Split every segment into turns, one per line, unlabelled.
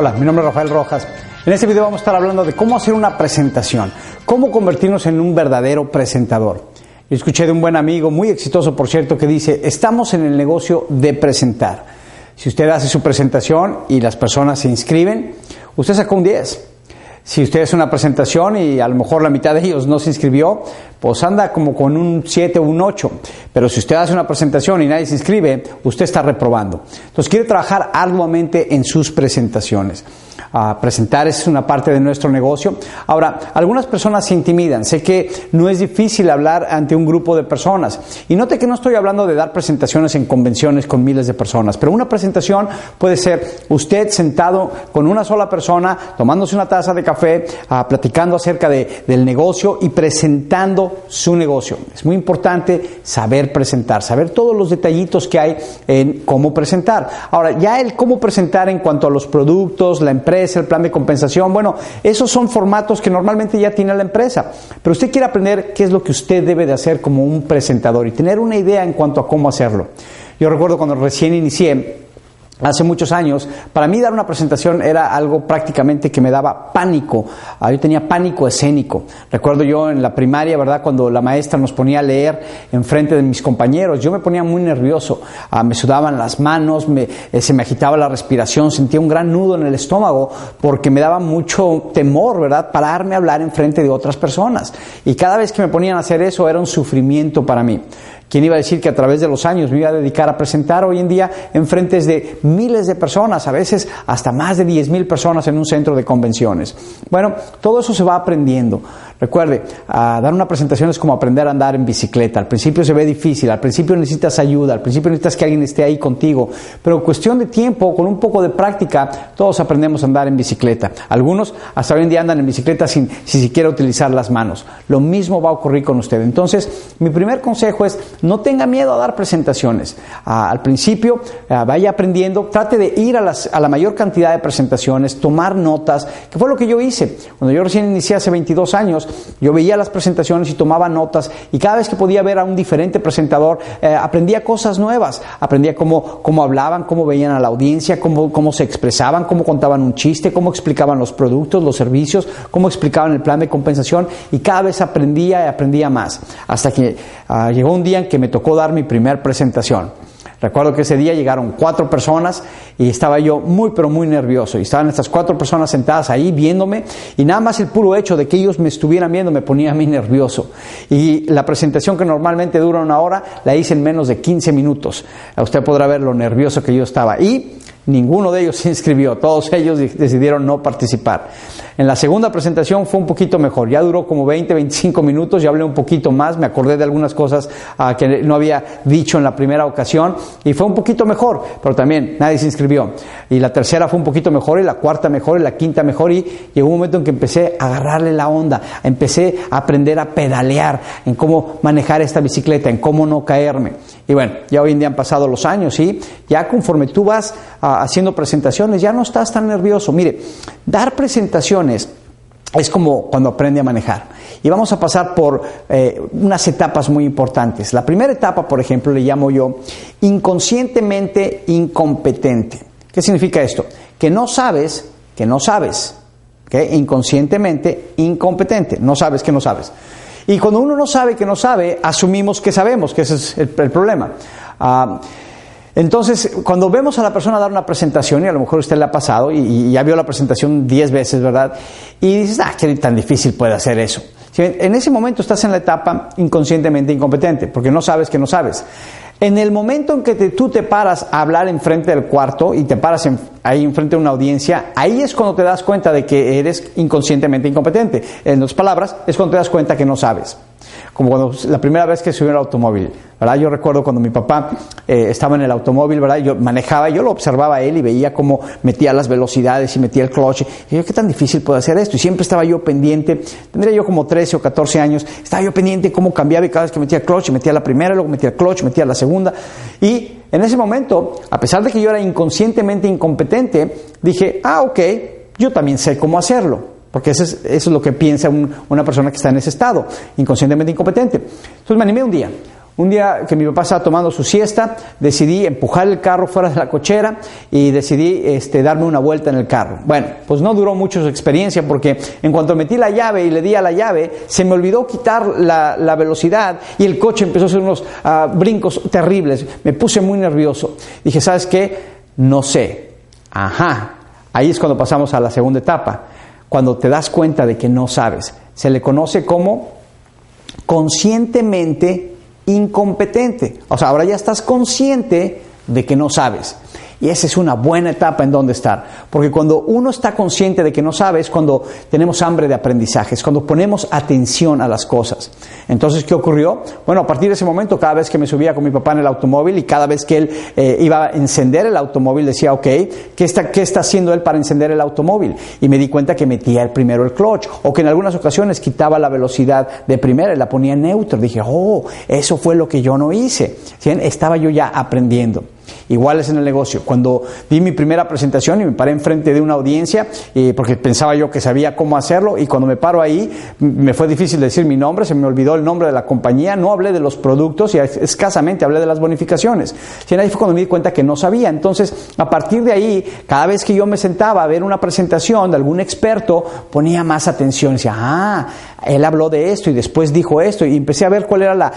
Hola, mi nombre es Rafael Rojas. En este video vamos a estar hablando de cómo hacer una presentación, cómo convertirnos en un verdadero presentador. Yo escuché de un buen amigo, muy exitoso por cierto, que dice, estamos en el negocio de presentar. Si usted hace su presentación y las personas se inscriben, usted saca un 10. Si usted hace una presentación y a lo mejor la mitad de ellos no se inscribió, pues anda como con un 7 o un 8. Pero si usted hace una presentación y nadie se inscribe, usted está reprobando. Entonces quiere trabajar arduamente en sus presentaciones. Ah, presentar es una parte de nuestro negocio. Ahora, algunas personas se intimidan. Sé que no es difícil hablar ante un grupo de personas. Y note que no estoy hablando de dar presentaciones en convenciones con miles de personas, pero una presentación puede ser usted sentado con una sola persona, tomándose una taza de café, ah, platicando acerca de, del negocio y presentando su negocio. Es muy importante saber presentar, saber todos los detallitos que hay en cómo presentar. Ahora, ya el cómo presentar en cuanto a los productos, la empresa, el plan de compensación. Bueno, esos son formatos que normalmente ya tiene la empresa. Pero usted quiere aprender qué es lo que usted debe de hacer como un presentador y tener una idea en cuanto a cómo hacerlo. Yo recuerdo cuando recién inicié, Hace muchos años, para mí dar una presentación era algo prácticamente que me daba pánico. Ah, yo tenía pánico escénico. Recuerdo yo en la primaria, ¿verdad? Cuando la maestra nos ponía a leer en frente de mis compañeros, yo me ponía muy nervioso. Ah, me sudaban las manos, me, eh, se me agitaba la respiración, sentía un gran nudo en el estómago porque me daba mucho temor, ¿verdad? Pararme a hablar en frente de otras personas. Y cada vez que me ponían a hacer eso era un sufrimiento para mí. ¿Quién iba a decir que a través de los años me iba a dedicar a presentar hoy en día en frentes de miles de personas, a veces hasta más de 10 mil personas en un centro de convenciones? Bueno, todo eso se va aprendiendo. Recuerde, dar una presentación es como aprender a andar en bicicleta. Al principio se ve difícil, al principio necesitas ayuda, al principio necesitas que alguien esté ahí contigo, pero cuestión de tiempo, con un poco de práctica, todos aprendemos a andar en bicicleta. Algunos hasta hoy en día andan en bicicleta sin, sin siquiera utilizar las manos. Lo mismo va a ocurrir con usted. Entonces, mi primer consejo es no tenga miedo a dar presentaciones. Ah, al principio, ah, vaya aprendiendo, trate de ir a, las, a, la mayor cantidad de presentaciones, tomar notas, que fue lo que yo hice. Cuando yo recién inicié hace 22 años, yo veía las presentaciones y tomaba notas, y cada vez que podía ver a un diferente presentador, eh, aprendía cosas nuevas, aprendía cómo, cómo hablaban, cómo veían a la audiencia, cómo, cómo se expresaban, cómo contaban un chiste, cómo explicaban los productos, los servicios, cómo explicaban el plan de compensación, y cada vez aprendía y aprendía más, hasta que ah, llegó un día en que me tocó dar mi primer presentación. Recuerdo que ese día llegaron cuatro personas y estaba yo muy pero muy nervioso y estaban estas cuatro personas sentadas ahí viéndome y nada más el puro hecho de que ellos me estuvieran viendo me ponía a mí nervioso. Y la presentación que normalmente dura una hora la hice en menos de 15 minutos. Usted podrá ver lo nervioso que yo estaba. Y Ninguno de ellos se inscribió, todos ellos decidieron no participar. En la segunda presentación fue un poquito mejor, ya duró como 20, 25 minutos, ya hablé un poquito más, me acordé de algunas cosas uh, que no había dicho en la primera ocasión. Y fue un poquito mejor, pero también nadie se inscribió. Y la tercera fue un poquito mejor y la cuarta mejor y la quinta mejor. Y llegó un momento en que empecé a agarrarle la onda, empecé a aprender a pedalear, en cómo manejar esta bicicleta, en cómo no caerme. Y bueno, ya hoy en día han pasado los años y ya conforme tú vas uh, haciendo presentaciones, ya no estás tan nervioso. Mire, dar presentaciones es como cuando aprende a manejar. Y vamos a pasar por eh, unas etapas muy importantes. La primera etapa, por ejemplo, le llamo yo inconscientemente incompetente. ¿Qué significa esto? Que no sabes que no sabes. ¿okay? Inconscientemente incompetente. No sabes que no sabes. Y cuando uno no sabe que no sabe, asumimos que sabemos, que ese es el, problema. Uh, entonces, cuando vemos a la persona dar una presentación, y a lo mejor usted le ha pasado, y, y ya vio la presentación diez veces, ¿verdad? Y dices, ah, qué tan difícil puede hacer eso. En ese momento estás en la etapa inconscientemente incompetente, porque no sabes que no sabes. En el momento en que tú te paras a hablar enfrente del cuarto y te paras ahí enfrente de una audiencia, ahí es cuando te das cuenta de que eres inconscientemente incompetente. En otras palabras, es cuando te das cuenta que no sabes como cuando la primera vez que subí al automóvil, ¿verdad? Yo recuerdo cuando mi papá eh, estaba en el automóvil, ¿verdad? Yo manejaba, yo lo observaba él y veía cómo metía las velocidades y metía el clutch. Y yo, ¿qué tan difícil puede hacer esto? Y siempre estaba yo pendiente, tendría yo como 13 o 14 años, estaba yo pendiente cómo cambiaba y cada vez que metía el clutch, metía la primera, luego metía el clutch, metía la segunda. Y en ese momento, a pesar de que yo era inconscientemente incompetente, dije, ah, ok, yo también sé cómo hacerlo. Porque eso es, lo que piensa una persona que está en ese estado, inconscientemente incompetente. Entonces me animé un día. Un día que mi papá estaba tomando su siesta, decidí empujar el carro fuera de la cochera y decidí este, darme una vuelta en el carro. Bueno, pues no duró mucho su experiencia porque en cuanto metí la llave y le di a la llave, se me olvidó quitar la, velocidad y el coche empezó a hacer unos ah, brincos terribles. Me puse muy nervioso. Dije, ¿sabes qué? No sé. Ajá. Ahí es cuando pasamos a la segunda etapa cuando te das cuenta de que no sabes. Se le conoce como conscientemente incompetente. O sea, ahora ya estás consciente de que no sabes. Y esa es una buena etapa en donde estar. Porque cuando uno está consciente de que no sabe es cuando tenemos hambre de aprendizaje, es cuando ponemos atención a las cosas. Entonces, ¿qué ocurrió? Bueno, a partir de ese momento, cada vez que me subía con mi papá en el automóvil y cada vez que él eh, iba a encender el automóvil, decía, ok, ¿qué está, ¿qué está haciendo él para encender el automóvil? Y me di cuenta que metía el primero el clutch o que en algunas ocasiones quitaba la velocidad de primera y la ponía en neutro. Dije, oh, eso fue lo que yo no hice. Estaba yo ya aprendiendo. Igual es en el negocio. Cuando di mi primera presentación y me paré enfrente de una audiencia, eh, porque pensaba yo que sabía cómo hacerlo, y cuando me paro ahí, me fue difícil decir mi nombre, se me olvidó el nombre de la compañía, no hablé de los productos y escasamente hablé de las bonificaciones. Y ahí fue cuando me di cuenta que no sabía. Entonces, a partir de ahí, cada vez que yo me sentaba a ver una presentación de algún experto, ponía más atención. Decía, ah, él habló de esto y después dijo esto, y empecé a ver cuál era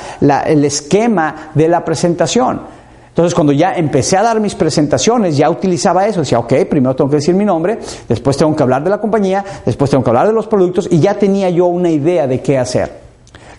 el esquema de la presentación. Entonces, cuando ya empecé a dar mis presentaciones, ya utilizaba eso. Decía, ok, primero tengo que decir mi nombre, después tengo que hablar de la compañía, después tengo que hablar de los productos y ya tenía yo una idea de qué hacer.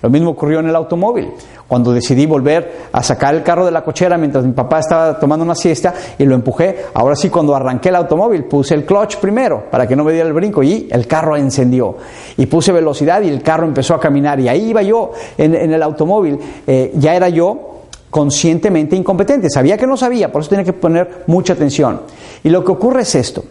Lo mismo ocurrió en el automóvil. Cuando decidí volver a sacar el carro de la cochera mientras mi papá estaba tomando una siesta y lo empujé, ahora sí cuando arranqué el automóvil puse el clutch primero para que no me diera el brinco y el carro encendió. Y puse velocidad y el carro empezó a caminar y ahí iba yo en, el automóvil. Eh, ya era yo conscientemente incompetente. Sabía que no sabía, por eso tenía que poner mucha atención. Y lo que ocurre es esto.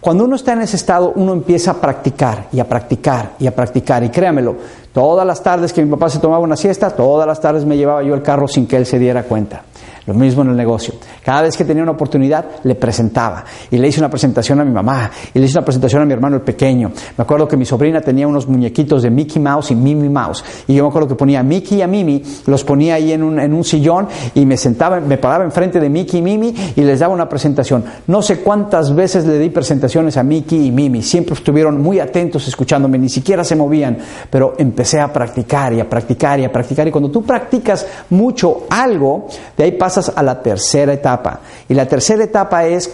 Cuando uno está en ese estado, uno empieza a practicar y a practicar y a practicar. Y créamelo, todas las tardes que mi papá se tomaba una siesta, todas las tardes me llevaba yo el carro sin que él se diera cuenta. Lo mismo en el negocio. Cada vez que tenía una oportunidad, le presentaba. Y le hice una presentación a mi mamá. Y le hice una presentación a mi hermano el pequeño. Me acuerdo que mi sobrina tenía unos muñequitos de Mickey Mouse y Mimi Mouse. Y yo me acuerdo que ponía a Mickey y a Mimi, los ponía ahí en un, en un sillón y me sentaba, me paraba enfrente de Mickey y Mimi y les daba una presentación. No sé cuántas veces le di presentaciones a Mickey y Mimi. Siempre estuvieron muy atentos escuchándome, ni siquiera se movían. Pero empecé a practicar y a practicar y a practicar. Y cuando tú practicas mucho algo, de ahí pasa a la tercera etapa. Y la tercera etapa es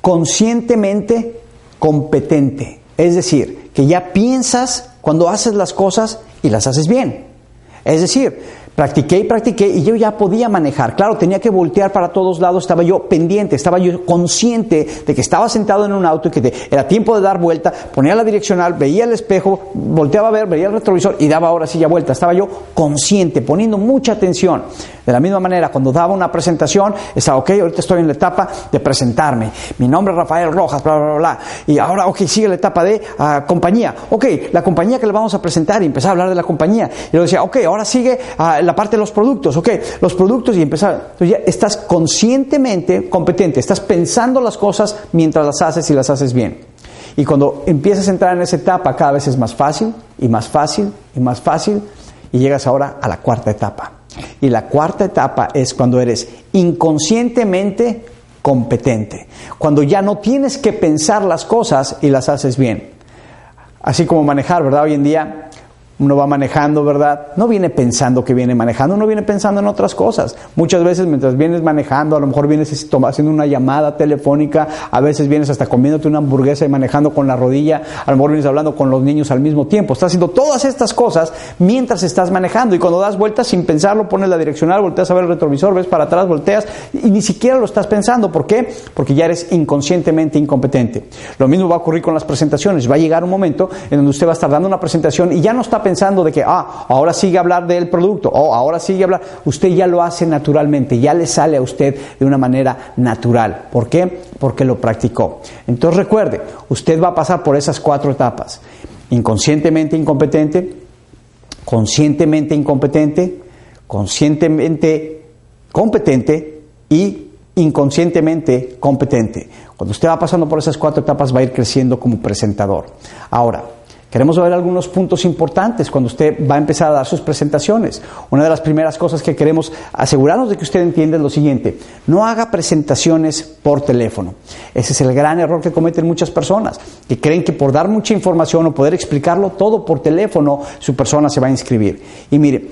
conscientemente competente. Es decir, que ya piensas cuando haces las cosas y las haces bien. Es decir, Practiqué y practiqué y yo ya podía manejar. Claro, tenía que voltear para todos lados, estaba yo pendiente, estaba yo consciente de que estaba sentado en un auto y que era tiempo de dar vuelta, ponía la direccional, veía el espejo, volteaba a ver, veía el retrovisor y daba ahora sí ya vuelta. Estaba yo consciente, poniendo mucha atención. De la misma manera, cuando daba una presentación, estaba, ok, ahorita estoy en la etapa de presentarme. Mi nombre es Rafael Rojas, bla, bla, bla. Y ahora, ok, sigue la etapa de ah, compañía. Ok, la compañía que le vamos a presentar y empezar a hablar de la compañía. Y yo decía, ok, ahora sigue uh, la parte de los productos, ok, los productos y empezar. Entonces ya estás conscientemente competente, estás pensando las cosas mientras las haces y las haces bien. Y cuando empiezas a entrar en esa etapa, cada vez es más fácil y más fácil y más fácil y llegas ahora a la cuarta etapa. Y la cuarta etapa es cuando eres inconscientemente competente, cuando ya no tienes que pensar las cosas y las haces bien. Así como manejar, ¿verdad? Hoy en día uno va manejando, ¿verdad? No viene pensando que viene manejando, uno viene pensando en otras cosas. Muchas veces mientras vienes manejando, a lo mejor vienes haciendo una llamada telefónica, a veces vienes hasta comiéndote una hamburguesa y manejando con la rodilla, a lo mejor vienes hablando con los niños al mismo tiempo. Estás haciendo todas estas cosas mientras estás manejando y cuando das vueltas sin pensarlo, pones la direccional, volteas a ver el retrovisor, ves para atrás, volteas y ni siquiera lo estás pensando. ¿Por qué? Porque ya eres inconscientemente incompetente. Lo mismo va a ocurrir con las presentaciones. Va a llegar un momento en donde usted va a estar dando una presentación y ya no está pensando de que, ah, ahora sigue hablar del producto, o ahora sigue hablar. Usted ya lo hace naturalmente, ya le sale a usted de una manera natural. ¿Por qué? Porque lo practicó. Entonces recuerde, usted va a pasar por esas cuatro etapas. Inconscientemente incompetente, conscientemente incompetente, conscientemente competente y inconscientemente competente. Cuando usted va pasando por esas cuatro etapas va a ir creciendo como presentador. Ahora, Queremos ver algunos puntos importantes cuando usted va a empezar a dar sus presentaciones. Una de las primeras cosas que queremos asegurarnos de que usted entienda es lo siguiente. No haga presentaciones por teléfono. Ese es el gran error que cometen muchas personas, que creen que por dar mucha información o poder explicarlo todo por teléfono, su persona se va a inscribir. Y mire,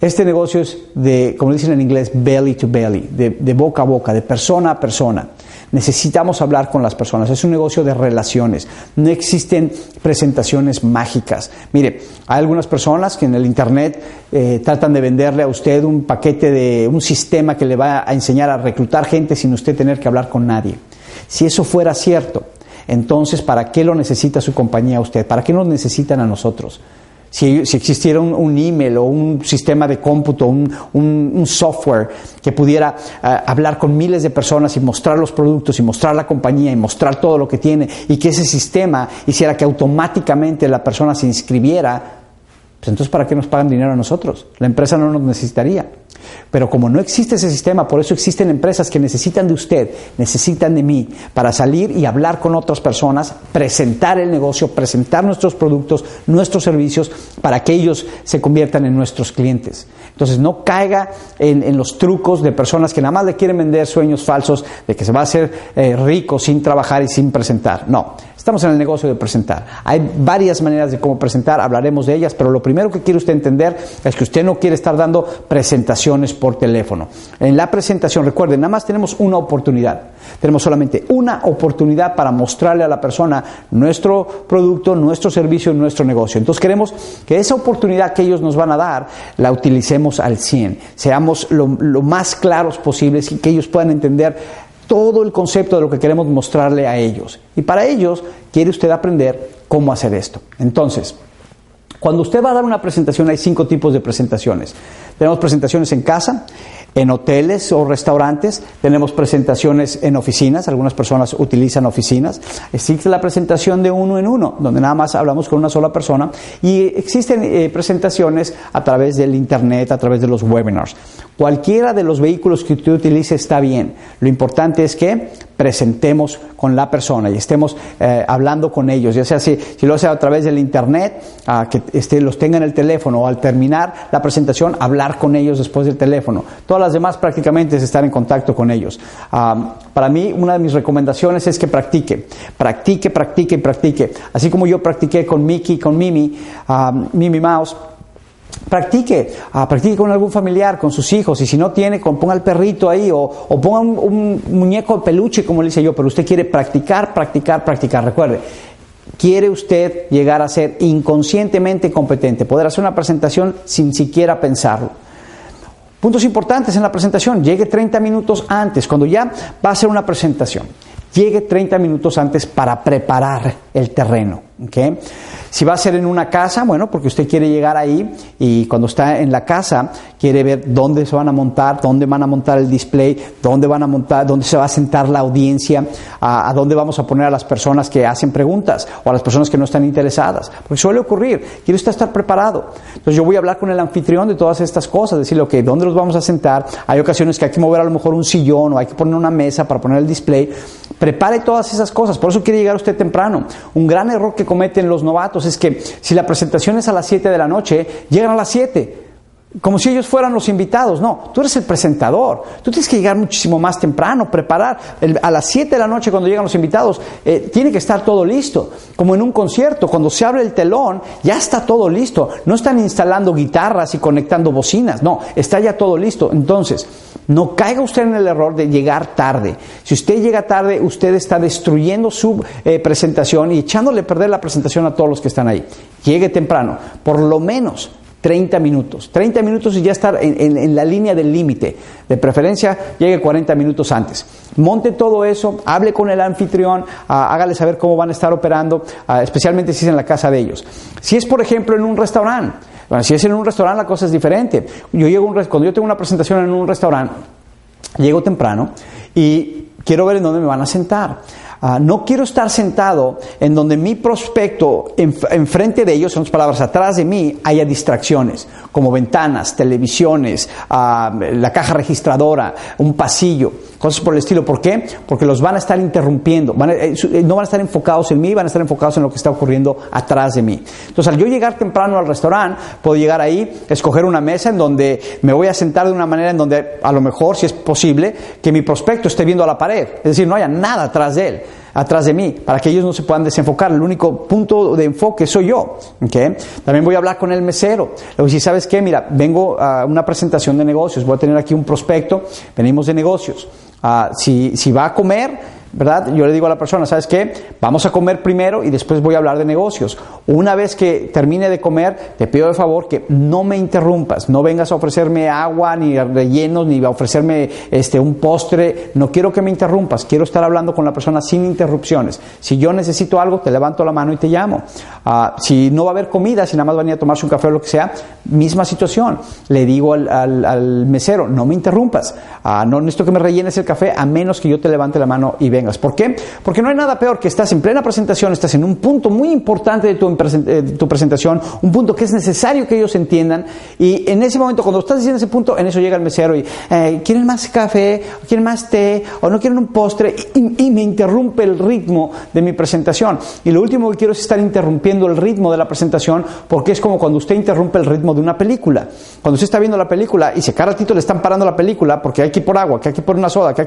este negocio es de, como dicen en inglés, belly to belly, de, de boca a boca, de persona a persona. Necesitamos hablar con las personas. Es un negocio de relaciones. No existen presentaciones mágicas. Mire, hay algunas personas que en el Internet eh, tratan de venderle a usted un paquete de un sistema que le va a enseñar a reclutar gente sin usted tener que hablar con nadie. Si eso fuera cierto, entonces, ¿para qué lo necesita su compañía a usted? ¿Para qué nos necesitan a nosotros? Si, existiera un, email o un sistema de cómputo, un, software que pudiera eh, hablar con miles de personas y mostrar los productos y mostrar la compañía y mostrar todo lo que tiene y que ese sistema hiciera que automáticamente la persona se inscribiera, pues entonces ¿para qué nos pagan dinero a nosotros? La empresa no nos necesitaría. Pero como no existe ese sistema, por eso existen empresas que necesitan de usted, necesitan de mí, para salir y hablar con otras personas, presentar el negocio, presentar nuestros productos, nuestros servicios, para que ellos se conviertan en nuestros clientes. Entonces no caiga en, los trucos de personas que nada más le quieren vender sueños falsos de que se va a hacer eh, rico sin trabajar y sin presentar. No, Estamos en el negocio de presentar. Hay varias maneras de cómo presentar, hablaremos de ellas, pero lo primero que quiere usted entender es que usted no quiere estar dando presentaciones por teléfono. En la presentación, recuerden, nada más tenemos una oportunidad. Tenemos solamente una oportunidad para mostrarle a la persona nuestro producto, nuestro servicio, nuestro negocio. Entonces queremos que esa oportunidad que ellos nos van a dar la utilicemos al 100. Seamos lo, más claros posibles y que ellos puedan entender todo el concepto de lo que queremos mostrarle a ellos. Y para ellos quiere usted aprender cómo hacer esto. Entonces, cuando usted va a dar una presentación hay cinco tipos de presentaciones. Tenemos presentaciones en casa, en hoteles o restaurantes, tenemos presentaciones en oficinas, algunas personas utilizan oficinas, existe la presentación de uno en uno, donde nada más hablamos con una sola persona, y existen eh, presentaciones a través del Internet, a través de los webinars. Cualquiera de los vehículos que usted utilice está bien. Lo importante es que presentemos con la persona y estemos eh, hablando con ellos, ya sea si, si, lo hace a través del internet, que este, los tenga en el teléfono o al terminar la presentación, hablar con ellos después del teléfono. Todas demás prácticamente es estar en contacto con ellos. para mí, una de mis recomendaciones es que practique, practique, practique practique. Así como yo practiqué con Mickey, con Mimi, Mimi Mouse, practique, ah, practique con algún familiar, con sus hijos, y si no tiene, ponga el perrito ahí, o, ponga un, muñeco de peluche, como le hice yo, pero usted quiere practicar, practicar, practicar. Recuerde, quiere usted llegar a ser inconscientemente competente, poder hacer una presentación sin siquiera pensarlo. Puntos importantes en la presentación, llegue 30 minutos antes, cuando ya va a hacer una presentación, llegue 30 minutos antes para preparar el terreno. ¿Okay? Si va a ser en una casa, bueno, porque usted quiere llegar ahí y cuando está en la casa quiere ver dónde se van a montar, dónde van a montar el display, dónde van a montar, dónde se va a sentar la audiencia, a, dónde vamos a poner a las personas que hacen preguntas o a las personas que no están interesadas. Porque suele ocurrir, quiere usted estar preparado. Entonces yo voy a hablar con el anfitrión de todas estas cosas, decirle, ok, ¿dónde los vamos a sentar? Hay ocasiones que hay que mover a lo mejor un sillón o hay que poner una mesa para poner el display. Prepare todas esas cosas, por eso quiere llegar usted temprano. Un gran error que cometen los novatos es que si la presentación es a las 7 de la noche, llegan a las 7. Como si ellos fueran los invitados. No, tú eres el presentador. Tú tienes que llegar muchísimo más temprano, preparar. a las 7 de la noche cuando llegan los invitados, eh, tiene que estar todo listo. Como en un concierto, cuando se abre el telón, ya está todo listo. No están instalando guitarras y conectando bocinas. No, está ya todo listo. Entonces, no caiga usted en el error de llegar tarde. Si usted llega tarde, usted está destruyendo su eh, presentación y echándole a perder la presentación a todos los que están ahí. Llegue temprano. Por lo menos 30 minutos. 30 minutos y ya estar en, la línea del límite. De preferencia, llegue 40 minutos antes. Monte todo eso, hable con el anfitrión, ah, hágale saber cómo van a estar operando, ah, especialmente si es en la casa de ellos. Si es, por ejemplo, en un restaurante, si es en un restaurante la cosa es diferente. Yo llego un, cuando yo tengo una presentación en un restaurante, llego temprano y quiero ver en dónde me van a sentar. Ah, no quiero estar sentado en donde mi prospecto, enfrente de ellos, son las palabras, atrás de mí, haya distracciones, como ventanas, televisiones, ah, la caja registradora, un pasillo, cosas por el estilo. ¿Por qué? Porque los van a estar interrumpiendo. Eh, eh, no van a estar enfocados en mí, van a estar enfocados en lo que está ocurriendo atrás de mí. Entonces, al yo llegar temprano al restaurante, puedo llegar ahí, escoger una mesa en donde me voy a sentar de una manera en donde, a lo mejor, si es posible, que mi prospecto esté viendo a la pared. Es decir, no haya nada atrás de él atrás de mí, para que ellos no se puedan desenfocar. El único punto de enfoque soy yo. También voy a hablar con el mesero. Le voy ¿sabes qué? Mira, vengo a una presentación de negocios, voy a tener aquí un prospecto, venimos de negocios. Ah, si, si va a comer, ¿verdad? Yo le digo a la persona, ¿sabes qué? Vamos a comer primero y después voy a hablar de negocios. Una vez que termine de comer, te pido de favor que no me interrumpas, no vengas a ofrecerme agua, ni rellenos, ni a ofrecerme este, un postre. No quiero que me interrumpas, quiero estar hablando con la persona sin interrupciones. Si yo necesito algo, te levanto la mano y te llamo. Ah, si no va a haber comida, si nada más venir a tomarse un café o lo que sea, misma situación. Le digo al, mesero, no me interrumpas, ah, no necesito que me rellenes el café a menos que yo te levante la mano y vengas. ¿Por qué? Porque no hay nada peor que estás en plena presentación, estás en un punto muy importante de tu, eh, tu presentación, un punto que es necesario que ellos entiendan y en ese momento, cuando estás diciendo ese punto, en eso llega el mesero y eh, ¿quieren más café? ¿O quieren más té? ¿O no quieren un postre? Y, me interrumpe el ritmo de mi presentación. Y lo último que quiero es estar interrumpiendo el ritmo de la presentación porque es como cuando usted interrumpe el ritmo de una película. Cuando usted está viendo la película y se cada ratito le están parando la película porque hay que ir por agua, que hay que ir por una soda, que hay que